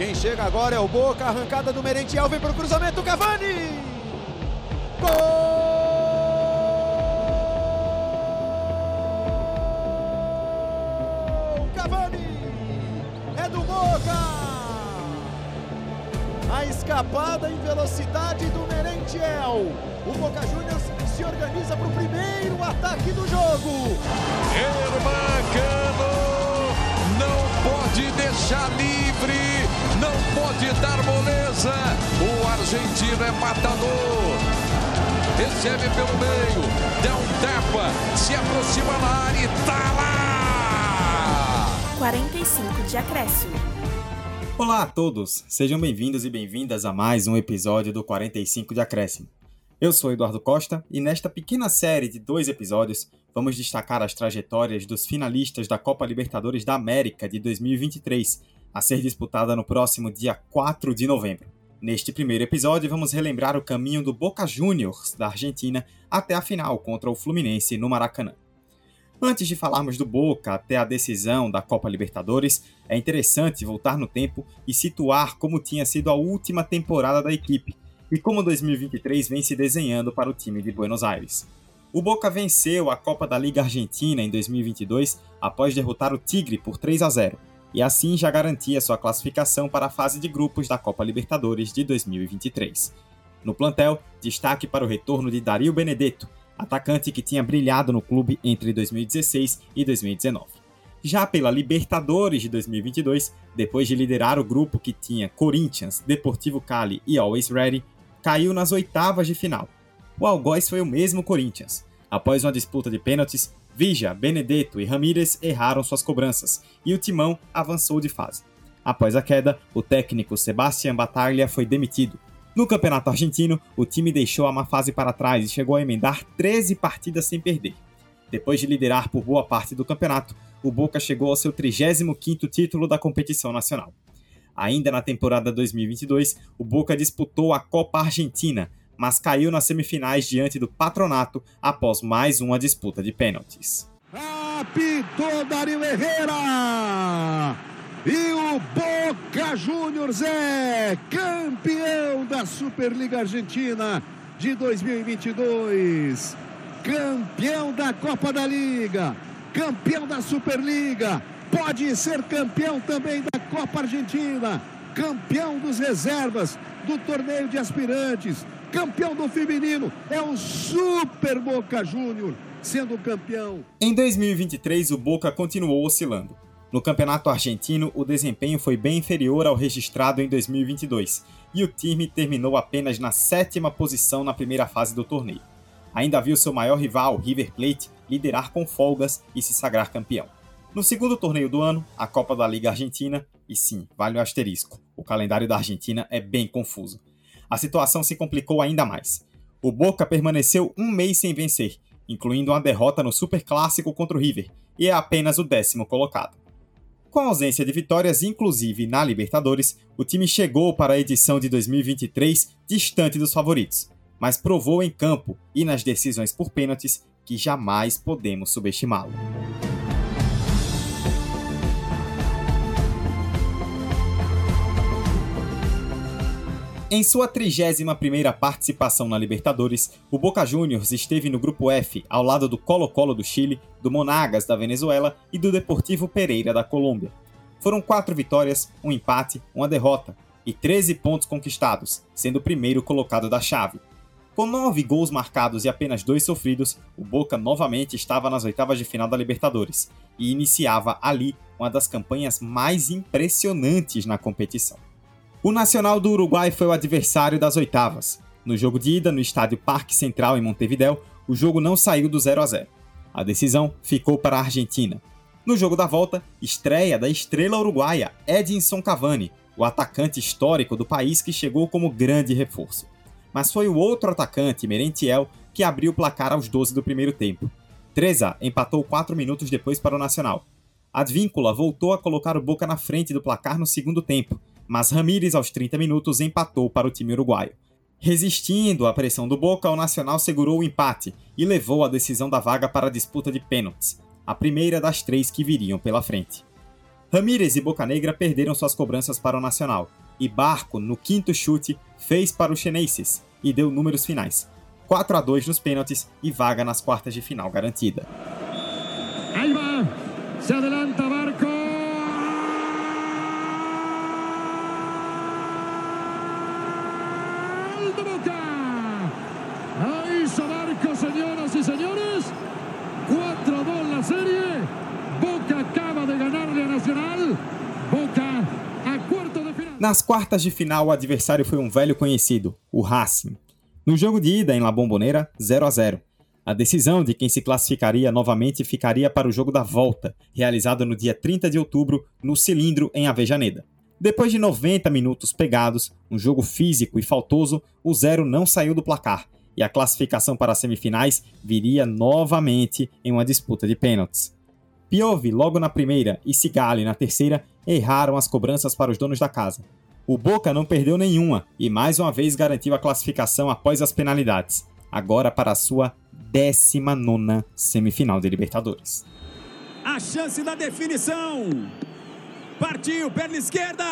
Quem chega agora é o Boca, arrancada do Merentiel, vem para o cruzamento, Cavani! Gol! A escapada em velocidade do Merentiel. O Boca Juniors se organiza para o primeiro ataque do jogo. Hermancano não pode deixar livre, não pode dar moleza. O argentino é matador. Recebe pelo meio, dá um tapa, se aproxima na área e tá lá! 45 de acréscimo. Olá a todos, sejam bem-vindos e bem-vindas a mais um episódio do 45 de Acréscimo. Eu sou Eduardo Costa e nesta pequena série de dois episódios vamos destacar as trajetórias dos finalistas da Copa Libertadores da América de 2023, a ser disputada no próximo dia 4 de novembro. Neste primeiro episódio, vamos relembrar o caminho do Boca Juniors da Argentina até a final contra o Fluminense no Maracanã. Antes de falarmos do Boca até a decisão da Copa Libertadores, é interessante voltar no tempo e situar como tinha sido a última temporada da equipe e como 2023 vem se desenhando para o time de Buenos Aires. O Boca venceu a Copa da Liga Argentina em 2022 após derrotar o Tigre por 3 a 0 e assim já garantia sua classificação para a fase de grupos da Copa Libertadores de 2023. No plantel, destaque para o retorno de Dario Benedetto, atacante que tinha brilhado no clube entre 2016 e 2019. Já pela Libertadores de 2022, depois de liderar o grupo que tinha Corinthians, Deportivo Cali e Always Ready, caiu nas oitavas de final. O algoz foi o mesmo Corinthians. Após uma disputa de pênaltis, Vija, Benedetto e Ramírez erraram suas cobranças e o timão avançou de fase. Após a queda, o técnico Sebastián Bataglia foi demitido, no Campeonato Argentino, o time deixou a má fase para trás e chegou a emendar 13 partidas sem perder. Depois de liderar por boa parte do campeonato, o Boca chegou ao seu 35º título da competição nacional. Ainda na temporada 2022, o Boca disputou a Copa Argentina, mas caiu nas semifinais diante do Patronato após mais uma disputa de pênaltis. Apitou Dario Herrera! E o Boca Juniors é campeão da Superliga Argentina de 2022. Campeão da Copa da Liga, campeão da Superliga, pode ser campeão também da Copa Argentina, campeão dos reservas do torneio de aspirantes, campeão do feminino, é o Super Boca Júnior sendo campeão. Em 2023, o Boca continuou oscilando no Campeonato Argentino, o desempenho foi bem inferior ao registrado em 2022 e o time terminou apenas na sétima posição na primeira fase do torneio. Ainda viu seu maior rival, River Plate, liderar com folgas e se sagrar campeão. No segundo torneio do ano, a Copa da Liga Argentina, e sim, vale o asterisco, o calendário da Argentina é bem confuso. A situação se complicou ainda mais. O Boca permaneceu um mês sem vencer, incluindo uma derrota no Super Clássico contra o River, e é apenas o décimo colocado. Com a ausência de vitórias, inclusive na Libertadores, o time chegou para a edição de 2023 distante dos favoritos, mas provou em campo e nas decisões por pênaltis que jamais podemos subestimá-lo. Em sua 31ª participação na Libertadores, o Boca Juniors esteve no grupo F, ao lado do Colo-Colo do Chile, do Monagas da Venezuela e do Deportivo Pereira da Colômbia. Foram quatro vitórias, um empate, uma derrota e 13 pontos conquistados, sendo o primeiro colocado da chave. Com nove gols marcados e apenas dois sofridos, o Boca novamente estava nas oitavas de final da Libertadores e iniciava ali uma das campanhas mais impressionantes na competição. O Nacional do Uruguai foi o adversário das oitavas. No jogo de ida, no estádio Parque Central em Montevideo, o jogo não saiu do 0 a 0. A decisão ficou para a Argentina. No jogo da volta, estreia da estrela uruguaia Edinson Cavani, o atacante histórico do país que chegou como grande reforço. Mas foi o outro atacante, Merentiel, que abriu o placar aos 12 do primeiro tempo. Treza empatou 4 minutos depois para o Nacional. Advíncula voltou a colocar o Boca na frente do placar no segundo tempo, mas Ramírez, aos 30 minutos, empatou para o time uruguaio. Resistindo à pressão do Boca, o Nacional segurou o empate e levou a decisão da vaga para a disputa de pênaltis, a primeira das três que viriam pela frente. Ramírez e Bocanegra perderam suas cobranças para o Nacional, e Barco, no quinto chute, fez para o Chenenses e deu números finais. 4 a 2 nos pênaltis e vaga nas quartas de final garantida. Ahí va, se adelanta Barco. Gol de Boca. Ahí hizo Barco, señoras y señores. 4-2 la serie. Boca acaba de ganarle a Nacional. Boca a cuarto de final. Nas quartas de final, o adversário foi um velho conhecido, o Racing. No jogo de ida em La Bombonera, 0 a 0. A decisão de quem se classificaria novamente ficaria para o jogo da volta, realizado no dia 30 de outubro, no Cilindro, em Avejaneda. Depois de 90 minutos pegados, um jogo físico e faltoso, o zero não saiu do placar e a classificação para as semifinais viria novamente em uma disputa de pênaltis. Piove logo na primeira e Sigali na terceira erraram as cobranças para os donos da casa. O Boca não perdeu nenhuma e mais uma vez garantiu a classificação após as penalidades, agora para a sua 19 semifinal de Libertadores. A chance da definição. Partiu, perna esquerda.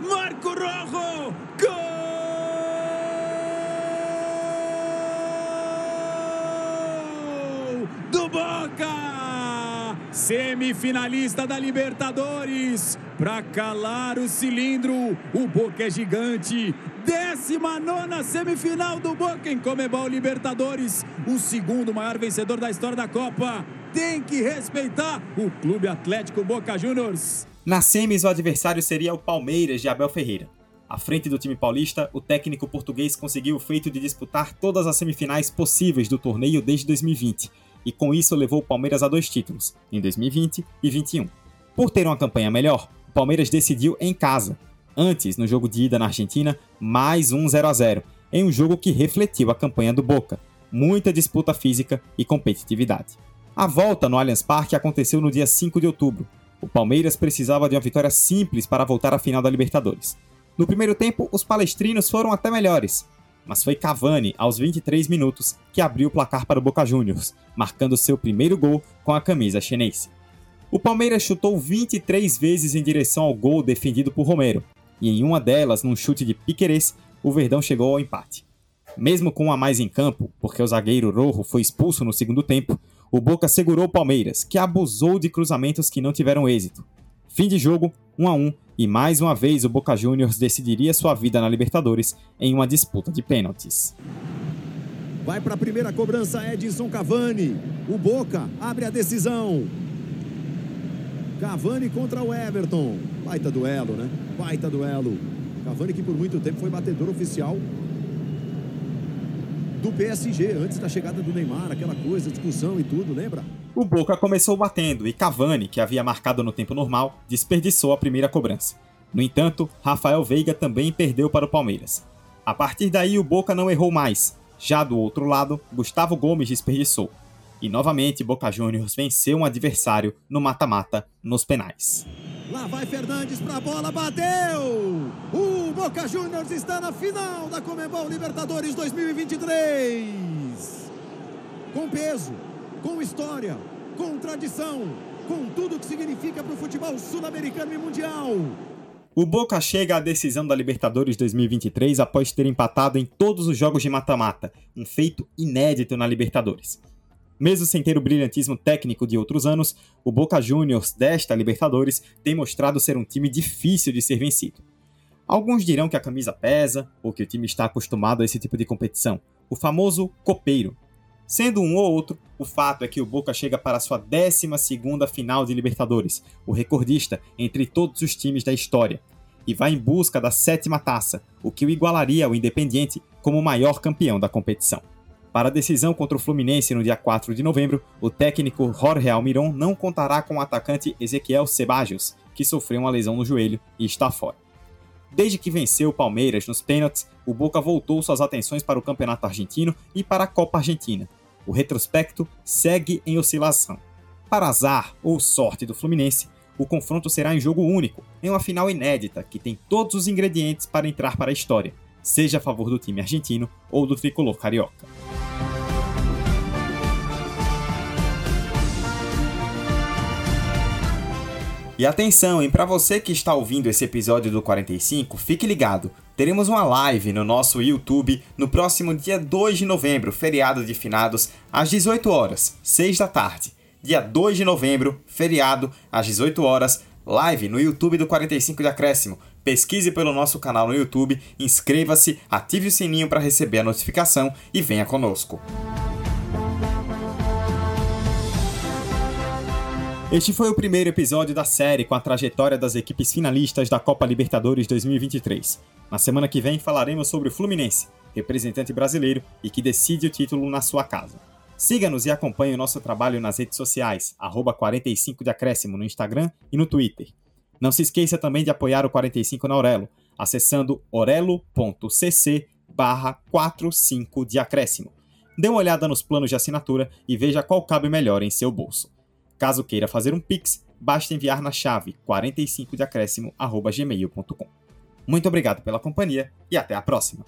Marco Rojo. Gol do Boca. Semifinalista da Libertadores. Para calar o cilindro, o Boca é gigante. 19 semifinal do Boca em Comebol Libertadores. O segundo maior vencedor da história da Copa. Tem que respeitar o Clube Atlético Boca Juniors. Na semis, o adversário seria o Palmeiras de Abel Ferreira. À frente do time paulista, o técnico português conseguiu o feito de disputar todas as semifinais possíveis do torneio desde 2020, e com isso levou o Palmeiras a dois títulos, em 2020 e 2021. Por ter uma campanha melhor, o Palmeiras decidiu em casa. Antes, no jogo de ida na Argentina, mais um 0 a 0 em um jogo que refletiu a campanha do Boca, muita disputa física e competitividade. A volta no Allianz Parque aconteceu no dia 5 de outubro. O Palmeiras precisava de uma vitória simples para voltar à final da Libertadores. No primeiro tempo, os palestrinos foram até melhores, mas foi Cavani, aos 23 minutos, que abriu o placar para o Boca Juniors, marcando seu primeiro gol com a camisa chinense. O Palmeiras chutou 23 vezes em direção ao gol defendido por Romero, e em uma delas, num chute de Piquerez, o Verdão chegou ao empate. Mesmo com um a mais em campo, porque o zagueiro Rojo foi expulso no segundo tempo, o Boca segurou o Palmeiras, que abusou de cruzamentos que não tiveram êxito. Fim de jogo, 1 a 1 e mais uma vez o Boca Juniors decidiria sua vida na Libertadores em uma disputa de pênaltis. Vai para a primeira cobrança Edson Cavani. O Boca abre a decisão. Cavani contra o Everton. Baita duelo, né? Baita duelo. Cavani que por muito tempo foi batedor oficial do PSG, antes da chegada do Neymar, aquela coisa, discussão e tudo, lembra? O Boca começou batendo e Cavani, que havia marcado no tempo normal, desperdiçou a primeira cobrança. No entanto, Rafael Veiga também perdeu para o Palmeiras. A partir daí, o Boca não errou mais. Já do outro lado, Gustavo Gomes desperdiçou. E novamente, Boca Juniors venceu um adversário no mata-mata nos penais. Lá vai Fernandes para a bola, bateu! O Boca Juniors está na final da Comebol Libertadores 2023. Com peso, com história, com tradição, com tudo que significa para o futebol sul-americano e mundial. O Boca chega à decisão da Libertadores 2023 após ter empatado em todos os jogos de mata-mata, um feito inédito na Libertadores. Mesmo sem ter o brilhantismo técnico de outros anos, o Boca Juniors desta Libertadores tem mostrado ser um time difícil de ser vencido. Alguns dirão que a camisa pesa ou que o time está acostumado a esse tipo de competição, o famoso copeiro. Sendo um ou outro, o fato é que o Boca chega para sua 12ª final de Libertadores, o recordista entre todos os times da história, e vai em busca da sétima taça, o que o igualaria ao Independiente como o maior campeão da competição. Para a decisão contra o Fluminense no dia 4 de novembro, o técnico Jorge Almiron não contará com o atacante Ezequiel Ceballos, que sofreu uma lesão no joelho e está fora. Desde que venceu o Palmeiras nos pênaltis, o Boca voltou suas atenções para o Campeonato Argentino e para a Copa Argentina. O retrospecto segue em oscilação. Para azar ou sorte do Fluminense, o confronto será em jogo único, em uma final inédita que tem todos os ingredientes para entrar para a história, seja a favor do time argentino ou do tricolor carioca. E atenção, hein, para você que está ouvindo esse episódio do 45, fique ligado. Teremos uma live no nosso YouTube no próximo dia 2 de novembro, feriado de finados, às 18 horas, 6 da tarde. Dia 2 de novembro, feriado, às 18 horas, live no YouTube do 45 de Acréscimo. Pesquise pelo nosso canal no YouTube, inscreva-se, ative o sininho para receber a notificação e venha conosco. Este foi o primeiro episódio da série com a trajetória das equipes finalistas da Copa Libertadores 2023. Na semana que vem falaremos sobre o Fluminense, representante brasileiro e que decide o título na sua casa. Siga-nos e acompanhe o nosso trabalho nas redes sociais, 45 de Acréscimo no Instagram e no Twitter. Não se esqueça também de apoiar o 45 na Aurelo, acessando orelo.cc barra 45 de acréscimo. Dê uma olhada nos planos de assinatura e veja qual cabe melhor em seu bolso. Caso queira fazer um Pix, basta enviar na chave 45deacréscimo.gmail.com. Muito obrigado pela companhia e até a próxima!